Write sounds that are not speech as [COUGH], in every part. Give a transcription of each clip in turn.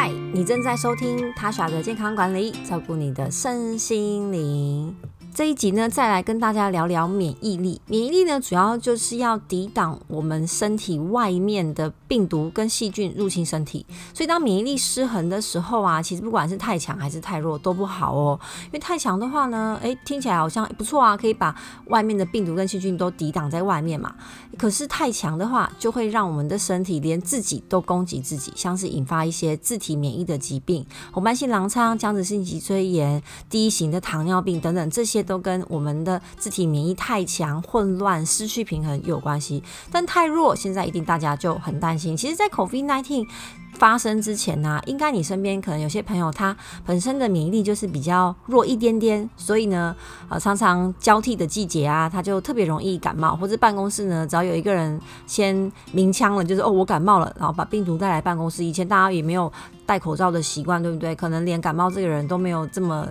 嗨，你正在收听他耍的健康管理，照顾你的身心灵。这一集呢，再来跟大家聊聊免疫力。免疫力呢，主要就是要抵挡我们身体外面的病毒跟细菌入侵身体。所以，当免疫力失衡的时候啊，其实不管是太强还是太弱都不好哦。因为太强的话呢，诶，听起来好像不错啊，可以把外面的病毒跟细菌都抵挡在外面嘛。可是太强的话，就会让我们的身体连自己都攻击自己，像是引发一些自体免疫的疾病，红斑性狼疮、僵直性脊椎炎、第一型的糖尿病等等这些。都跟我们的自体免疫太强、混乱、失去平衡有关系，但太弱，现在一定大家就很担心。其实，在 COVID-19 发生之前呢，应该你身边可能有些朋友他本身的免疫力就是比较弱一点点，所以呢，呃，常常交替的季节啊，他就特别容易感冒，或者办公室呢，只要有一个人先鸣枪了，就是哦，我感冒了，然后把病毒带来办公室。以前大家也没有戴口罩的习惯，对不对？可能连感冒这个人都没有这么。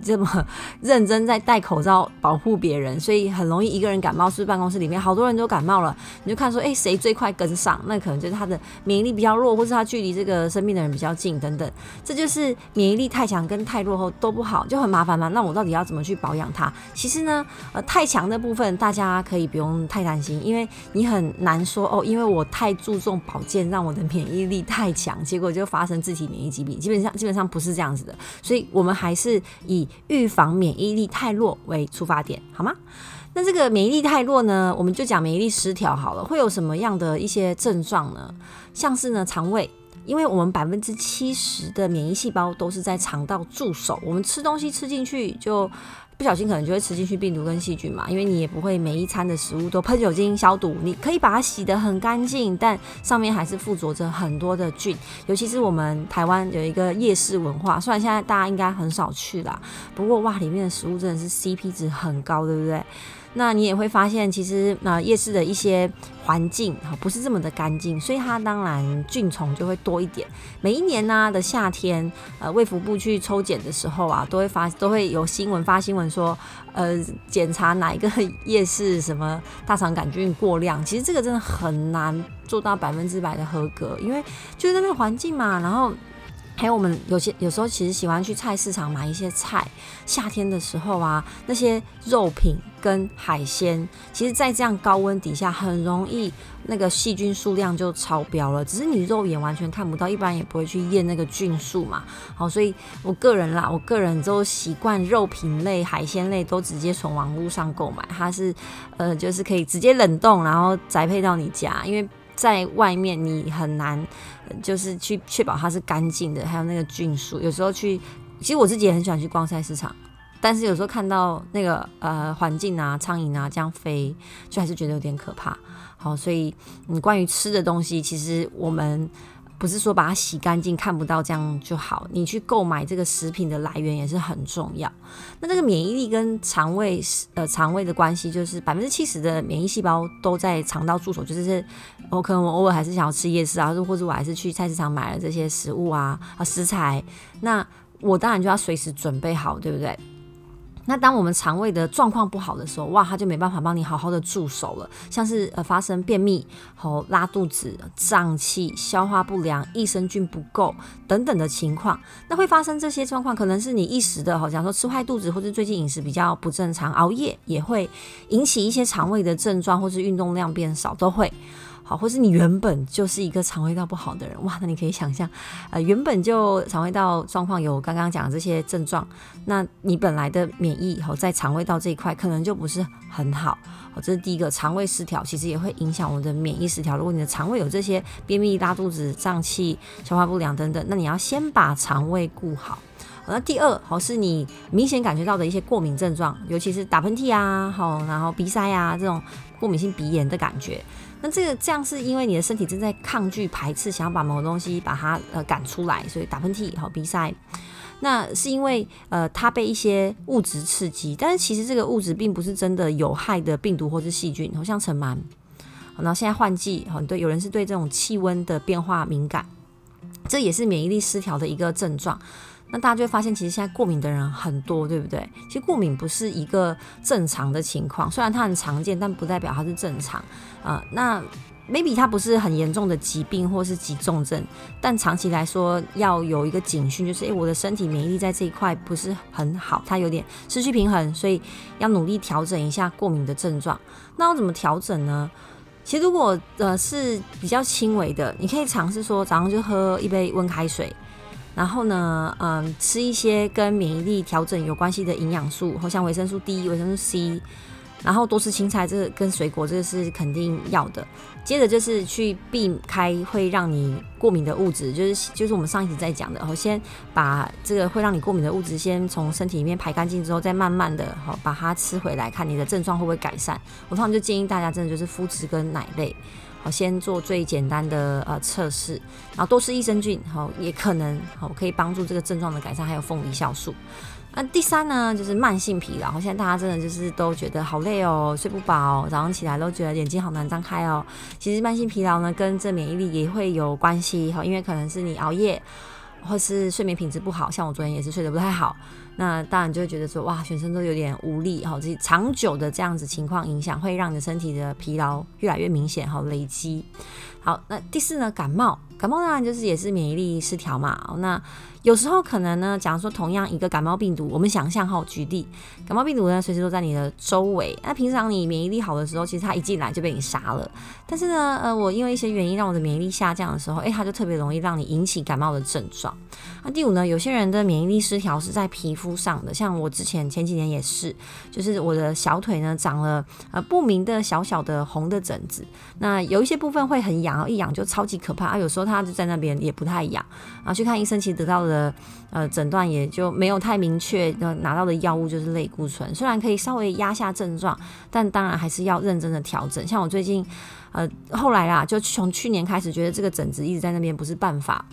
这么认真在戴口罩保护别人，所以很容易一个人感冒。是办公室里面好多人都感冒了，你就看说，哎，谁最快跟上？那可能就是他的免疫力比较弱，或是他距离这个生病的人比较近等等。这就是免疫力太强跟太弱后都不好，就很麻烦嘛。那我到底要怎么去保养它？其实呢，呃，太强的部分大家可以不用太担心，因为你很难说哦，因为我太注重保健，让我的免疫力太强，结果就发生自体免疫疾病。基本上基本上不是这样子的，所以我们还是以预防免疫力太弱为出发点，好吗？那这个免疫力太弱呢，我们就讲免疫力失调好了。会有什么样的一些症状呢？像是呢，肠胃，因为我们百分之七十的免疫细胞都是在肠道驻守，我们吃东西吃进去就。不小心可能就会吃进去病毒跟细菌嘛，因为你也不会每一餐的食物都喷酒精消毒，你可以把它洗得很干净，但上面还是附着着很多的菌。尤其是我们台湾有一个夜市文化，虽然现在大家应该很少去啦，不过哇，里面的食物真的是 CP 值很高，对不对？那你也会发现，其实那夜市的一些环境哈不是这么的干净，所以它当然菌虫就会多一点。每一年呢的夏天，呃，卫福部去抽检的时候啊，都会发 [LAUGHS] 都会有新闻发新闻说，呃，检查哪一个夜市什么大肠杆菌过量。其实这个真的很难做到百分之百的合格，因为就是在那个环境嘛，然后。还有我们有些有时候其实喜欢去菜市场买一些菜，夏天的时候啊，那些肉品跟海鲜，其实，在这样高温底下，很容易那个细菌数量就超标了。只是你肉眼完全看不到，一般也不会去验那个菌数嘛。好，所以我个人啦，我个人都习惯肉品类、海鲜类都直接从网络上购买，它是呃，就是可以直接冷冻，然后宅配到你家，因为。在外面你很难，就是去确保它是干净的，还有那个菌数。有时候去，其实我自己也很喜欢去逛菜市场，但是有时候看到那个呃环境啊，苍蝇啊这样飞，就还是觉得有点可怕。好，所以你关于吃的东西，其实我们。不是说把它洗干净看不到这样就好，你去购买这个食品的来源也是很重要。那这个免疫力跟肠胃呃肠胃的关系，就是百分之七十的免疫细胞都在肠道驻守，就是我可能我偶尔还是想要吃夜市啊，或者我还是去菜市场买了这些食物啊啊食材，那我当然就要随时准备好，对不对？那当我们肠胃的状况不好的时候，哇，它就没办法帮你好好的助手了，像是呃发生便秘、和拉肚子、胀气、消化不良、益生菌不够等等的情况，那会发生这些状况，可能是你一时的，好像说吃坏肚子，或是最近饮食比较不正常，熬夜也会引起一些肠胃的症状，或是运动量变少都会。好，或是你原本就是一个肠胃道不好的人，哇，那你可以想象，呃，原本就肠胃道状况有刚刚讲的这些症状，那你本来的免疫好在肠胃道这一块可能就不是很好，好，这是第一个，肠胃失调其实也会影响我们的免疫失调。如果你的肠胃有这些便秘、拉肚子、胀气、消化不良等等，那你要先把肠胃顾好。那第二，好是你明显感觉到的一些过敏症状，尤其是打喷嚏啊，好，然后鼻塞啊这种过敏性鼻炎的感觉。那这个这样是因为你的身体正在抗拒排斥，想要把某个东西把它呃赶出来，所以打喷嚏好鼻塞。那是因为呃它被一些物质刺激，但是其实这个物质并不是真的有害的病毒或是细菌，好像尘螨。然后现在换季，很多有人是对这种气温的变化敏感，这也是免疫力失调的一个症状。那大家就会发现，其实现在过敏的人很多，对不对？其实过敏不是一个正常的情况，虽然它很常见，但不代表它是正常。呃，那 maybe 它不是很严重的疾病或是急重症，但长期来说要有一个警讯，就是诶，我的身体免疫力在这一块不是很好，它有点失去平衡，所以要努力调整一下过敏的症状。那要怎么调整呢？其实如果呃是比较轻微的，你可以尝试说早上就喝一杯温开水，然后呢，嗯，吃一些跟免疫力调整有关系的营养素，或像维生素 D、维生素 C。然后多吃青菜，这个跟水果，这个是肯定要的。接着就是去避开会让你过敏的物质，就是就是我们上一集在讲的，然后先把这个会让你过敏的物质先从身体里面排干净之后，再慢慢的好把它吃回来，看你的症状会不会改善。我通常就建议大家真的就是麸质跟奶类，好先做最简单的呃测试，然后多吃益生菌，好也可能好可以帮助这个症状的改善，还有凤梨酵素。那第三呢，就是慢性疲劳。现在大家真的就是都觉得好累哦，睡不饱，早上起来都觉得眼睛好难张开哦。其实慢性疲劳呢，跟这免疫力也会有关系哈，因为可能是你熬夜，或是睡眠品质不好，像我昨天也是睡得不太好。那当然就会觉得说，哇，全身都有点无力哈。这长久的这样子情况影响，会让你的身体的疲劳越来越明显哈，累积。好，那第四呢，感冒。感冒当然就是也是免疫力失调嘛。那有时候可能呢，假如说同样一个感冒病毒，我们想象哈，举例，感冒病毒呢随时都在你的周围。那平常你免疫力好的时候，其实它一进来就被你杀了。但是呢，呃，我因为一些原因让我的免疫力下降的时候，诶，它就特别容易让你引起感冒的症状。那第五呢，有些人的免疫力失调是在皮肤上的，像我之前前几年也是，就是我的小腿呢长了呃不明的小小的红的疹子。那有一些部分会很痒，一痒就超级可怕啊。有时候他就在那边也不太痒，然后去看医生，其实得到的呃诊断也就没有太明确，拿到的药物就是类固醇，虽然可以稍微压下症状，但当然还是要认真的调整。像我最近呃后来啦，就从去年开始觉得这个疹子一直在那边不是办法。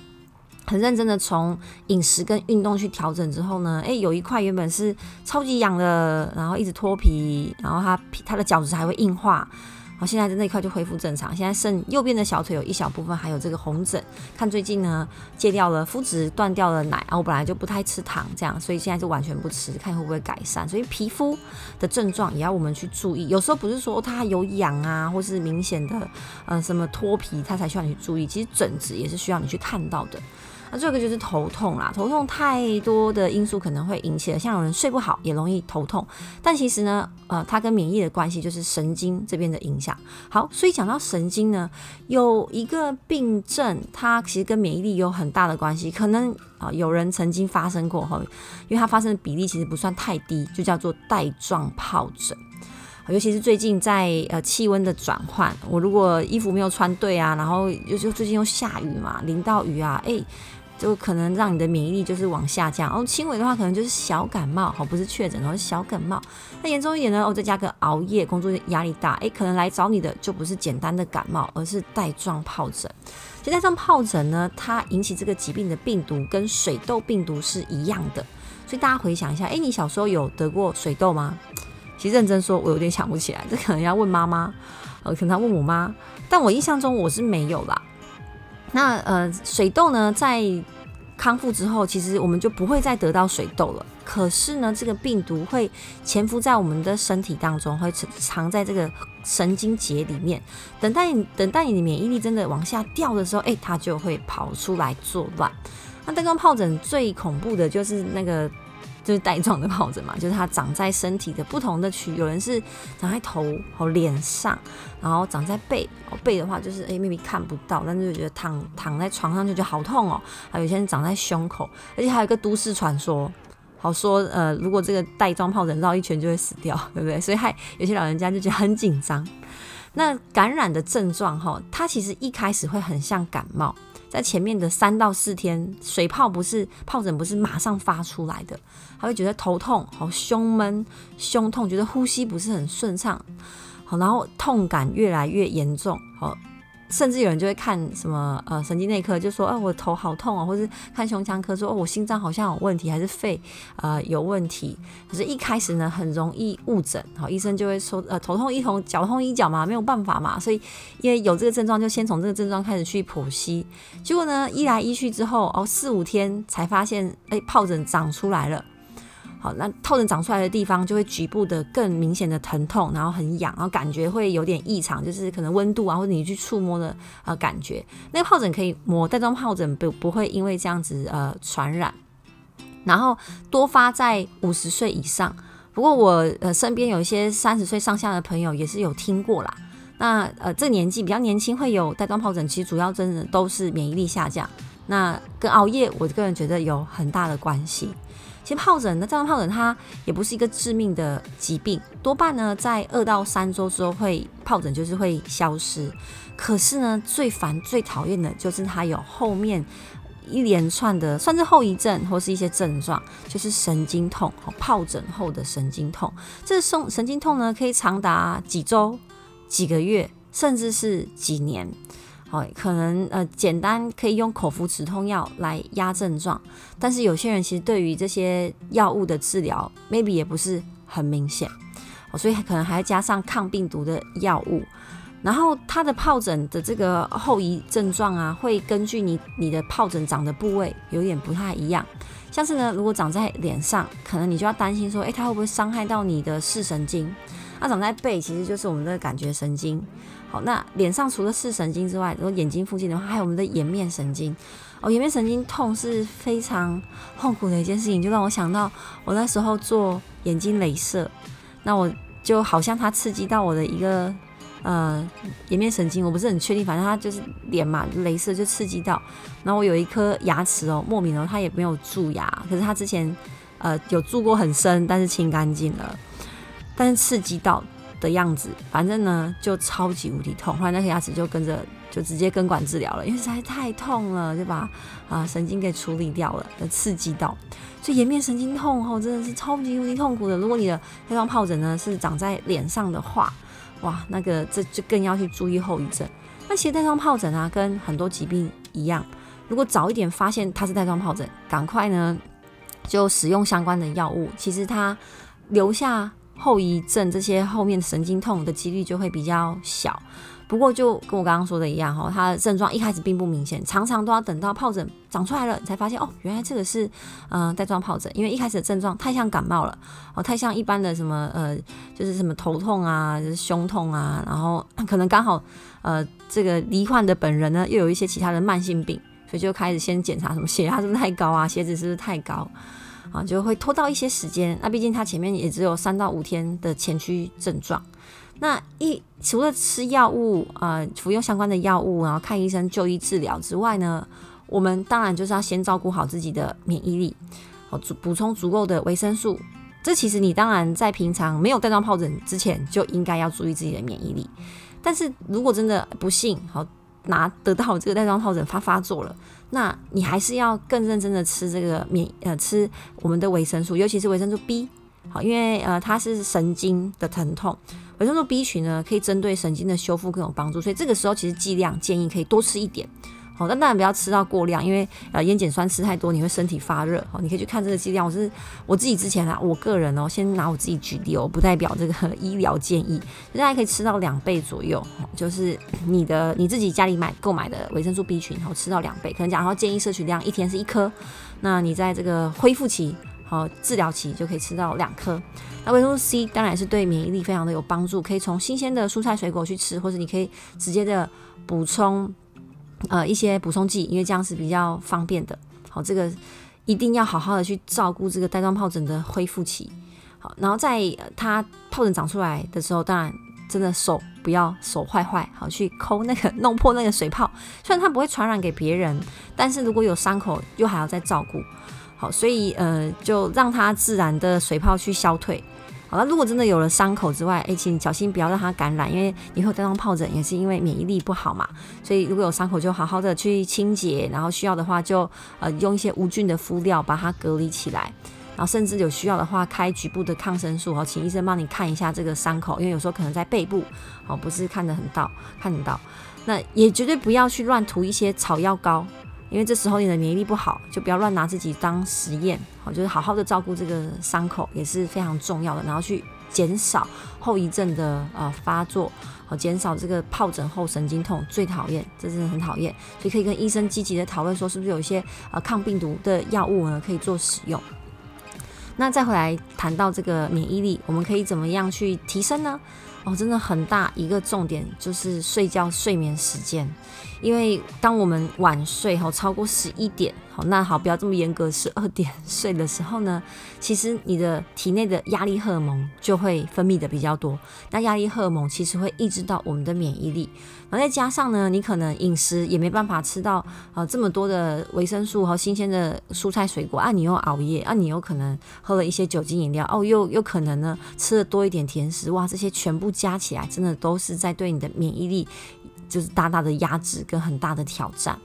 很认真的从饮食跟运动去调整之后呢，诶，有一块原本是超级痒的，然后一直脱皮，然后它皮它的角质还会硬化，好，现在的那块就恢复正常。现在剩右边的小腿有一小部分还有这个红疹，看最近呢戒掉了麸质，断掉了奶，啊，我本来就不太吃糖，这样，所以现在就完全不吃，看会不会改善。所以皮肤的症状也要我们去注意，有时候不是说它有痒啊，或是明显的呃什么脱皮，它才需要你去注意，其实疹子也是需要你去看到的。那这个就是头痛啦，头痛太多的因素可能会引起的，像有人睡不好也容易头痛，但其实呢，呃，它跟免疫的关系就是神经这边的影响。好，所以讲到神经呢，有一个病症，它其实跟免疫力有很大的关系，可能啊有人曾经发生过哈，因为它发生的比例其实不算太低，就叫做带状疱疹。尤其是最近在呃气温的转换，我如果衣服没有穿对啊，然后又就最近又下雨嘛，淋到雨啊，哎，就可能让你的免疫力就是往下降。哦，轻微的话可能就是小感冒，好，不是确诊，而是小感冒。那严重一点呢，哦，再加个熬夜，工作压力大，哎，可能来找你的就不是简单的感冒，而是带状疱疹。其实带状疱疹呢，它引起这个疾病的病毒跟水痘病毒是一样的，所以大家回想一下，哎，你小时候有得过水痘吗？其实认真说，我有点想不起来，这可能要问妈妈，呃，可能要问我妈。但我印象中我是没有啦。那呃，水痘呢，在康复之后，其实我们就不会再得到水痘了。可是呢，这个病毒会潜伏在我们的身体当中，会藏在这个神经节里面，等待你等待你的免疫力真的往下掉的时候，哎，它就会跑出来作乱。那带状疱疹最恐怖的就是那个。就是带状的疱疹嘛，就是它长在身体的不同的区，有人是长在头和脸上，然后长在背，背的话就是哎秘密看不到，但是就觉得躺躺在床上就觉得好痛哦。还有些人长在胸口，而且还有一个都市传说，好说呃，如果这个带状疱疹绕一圈就会死掉，对不对？所以害有些老人家就觉得很紧张。那感染的症状哈，它其实一开始会很像感冒。在前面的三到四天，水泡不是疱疹，不是马上发出来的，他会觉得头痛，好胸闷、胸痛，觉得呼吸不是很顺畅，好，然后痛感越来越严重，好。甚至有人就会看什么呃神经内科，就说，哎，我头好痛哦，或是看胸腔科说，哦，我心脏好像有问题，还是肺呃有问题。可是，一开始呢，很容易误诊，好，医生就会说，呃，头痛医头，脚痛医脚嘛，没有办法嘛。所以，因为有这个症状，就先从这个症状开始去剖析。结果呢，医来医去之后，哦，四五天才发现，哎，疱疹长出来了。好，那疱疹长出来的地方就会局部的更明显的疼痛，然后很痒，然后感觉会有点异常，就是可能温度啊，或者你去触摸的呃感觉。那个疱疹可以抹，带状疱疹不不会因为这样子呃传染。然后多发在五十岁以上，不过我呃身边有一些三十岁上下的朋友也是有听过啦。那呃这年纪比较年轻会有带状疱疹，其实主要真的都是免疫力下降。那跟熬夜，我个人觉得有很大的关系。其实疱疹，那带状疱疹它也不是一个致命的疾病，多半呢在二到三周之后会疱疹就是会消失。可是呢，最烦最讨厌的就是它有后面。一连串的算是后遗症或是一些症状，就是神经痛，疱疹后的神经痛。这神神经痛呢，可以长达几周、几个月，甚至是几年。可能呃，简单可以用口服止痛药来压症状，但是有些人其实对于这些药物的治疗，maybe 也不是很明显，哦，所以可能还要加上抗病毒的药物。然后它的疱疹的这个后遗症状啊，会根据你你的疱疹长的部位有点不太一样。像是呢，如果长在脸上，可能你就要担心说，诶，它会不会伤害到你的视神经？那长在背，其实就是我们的感觉神经。那脸上除了视神经之外，如果眼睛附近的话，还有我们的颜面神经。哦，颜面神经痛是非常痛苦的一件事情，就让我想到我那时候做眼睛镭射，那我就好像它刺激到我的一个。呃，颜面神经我不是很确定，反正它就是脸嘛，镭射就刺激到。然后我有一颗牙齿哦，莫名哦，它也没有蛀牙，可是它之前呃有蛀过很深，但是清干净了。但是刺激到的样子，反正呢就超级无敌痛，后来那颗牙齿就跟着就直接根管治疗了，因为实在太痛了，就把啊神经给处理掉了，刺激到。所以颜面神经痛哦，真的是超级无敌痛苦的。如果你的黑状疱疹呢是长在脸上的话，哇，那个这就更要去注意后遗症。那其实带状疱疹啊，跟很多疾病一样，如果早一点发现它是带状疱疹，赶快呢就使用相关的药物，其实它留下后遗症这些后面神经痛的几率就会比较小。不过就跟我刚刚说的一样哈，它的症状一开始并不明显，常常都要等到疱疹长出来了，你才发现哦，原来这个是嗯带状疱疹，因为一开始的症状太像感冒了哦，太像一般的什么呃，就是什么头痛啊，就是胸痛啊，然后可能刚好呃这个罹患的本人呢又有一些其他的慢性病，所以就开始先检查什么血压是不是太高啊，血脂是不是太高啊，就会拖到一些时间。那毕竟它前面也只有三到五天的前驱症状。那一除了吃药物，呃，服用相关的药物，然后看医生就医治疗之外呢，我们当然就是要先照顾好自己的免疫力，好，补补充足够的维生素。这其实你当然在平常没有带状疱疹之前就应该要注意自己的免疫力。但是如果真的不幸好拿得到这个带状疱疹发发作了，那你还是要更认真的吃这个免呃吃我们的维生素，尤其是维生素 B，好，因为呃它是神经的疼痛。维生素 B 群呢，可以针对神经的修复更有帮助，所以这个时候其实剂量建议可以多吃一点，好，但当然不要吃到过量，因为呃烟碱酸吃太多你会身体发热，好，你可以去看这个剂量。我是我自己之前啊，我个人哦，先拿我自己举例哦，不代表这个 [LAUGHS] 医疗建议，大家可以吃到两倍左右，就是你的你自己家里买购买的维生素 B 群，然后吃到两倍，可能讲后建议摄取量一天是一颗，那你在这个恢复期。好，治疗期就可以吃到两颗。那维生素 C 当然是对免疫力非常的有帮助，可以从新鲜的蔬菜水果去吃，或者你可以直接的补充呃一些补充剂，因为这样是比较方便的。好，这个一定要好好的去照顾这个带状疱疹的恢复期。好，然后在它疱疹长出来的时候，当然真的手不要手坏坏，好去抠那个弄破那个水泡。虽然它不会传染给别人，但是如果有伤口，又还要再照顾。好，所以呃，就让它自然的水泡去消退。好了，如果真的有了伤口之外，哎，请小心不要让它感染，因为以后带状疱疹也是因为免疫力不好嘛。所以如果有伤口，就好好的去清洁，然后需要的话就呃用一些无菌的敷料把它隔离起来，然后甚至有需要的话开局部的抗生素，好，请医生帮你看一下这个伤口，因为有时候可能在背部，哦，不是看得很到，看得到。那也绝对不要去乱涂一些草药膏。因为这时候你的免疫力不好，就不要乱拿自己当实验，好，就是好好的照顾这个伤口也是非常重要的，然后去减少后遗症的呃发作，好，减少这个疱疹后神经痛最讨厌，这真的很讨厌，所以可以跟医生积极的讨论说，是不是有一些呃抗病毒的药物呢可以做使用。那再回来谈到这个免疫力，我们可以怎么样去提升呢？哦，真的很大一个重点就是睡觉睡眠时间，因为当我们晚睡哈超过十一点，好那好不要这么严格，十二点 [LAUGHS] 睡的时候呢，其实你的体内的压力荷尔蒙就会分泌的比较多，那压力荷尔蒙其实会抑制到我们的免疫力，然后再加上呢，你可能饮食也没办法吃到啊这么多的维生素和新鲜的蔬菜水果啊，你又熬夜啊，你有可能喝了一些酒精饮料哦，又又可能呢吃的多一点甜食，哇，这些全部。加起来真的都是在对你的免疫力就是大大的压制跟很大的挑战。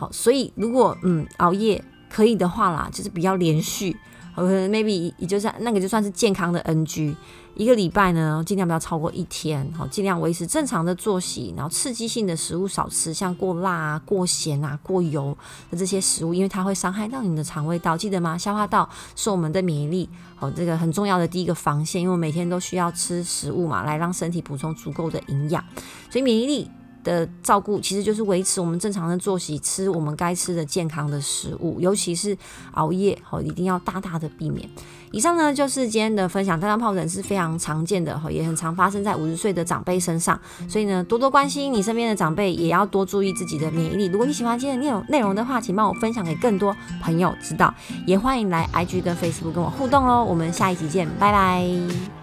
好，所以如果嗯熬夜可以的话啦，就是比较连续，maybe 也就是那个就算是健康的 NG。一个礼拜呢，尽量不要超过一天，好，尽量维持正常的作息，然后刺激性的食物少吃，像过辣啊、过咸啊、过油的这些食物，因为它会伤害到你的肠胃道，记得吗？消化道是我们的免疫力，好，这个很重要的第一个防线，因为每天都需要吃食物嘛，来让身体补充足够的营养，所以免疫力。的照顾其实就是维持我们正常的作息，吃我们该吃的健康的食物，尤其是熬夜，好一定要大大的避免。以上呢就是今天的分享，大量疱疹是非常常见的，哈，也很常发生在五十岁的长辈身上，所以呢多多关心你身边的长辈，也要多注意自己的免疫力。如果你喜欢今天的内容内容的话，请帮我分享给更多朋友知道，也欢迎来 IG 跟 Facebook 跟我互动哦。我们下一集见，拜拜。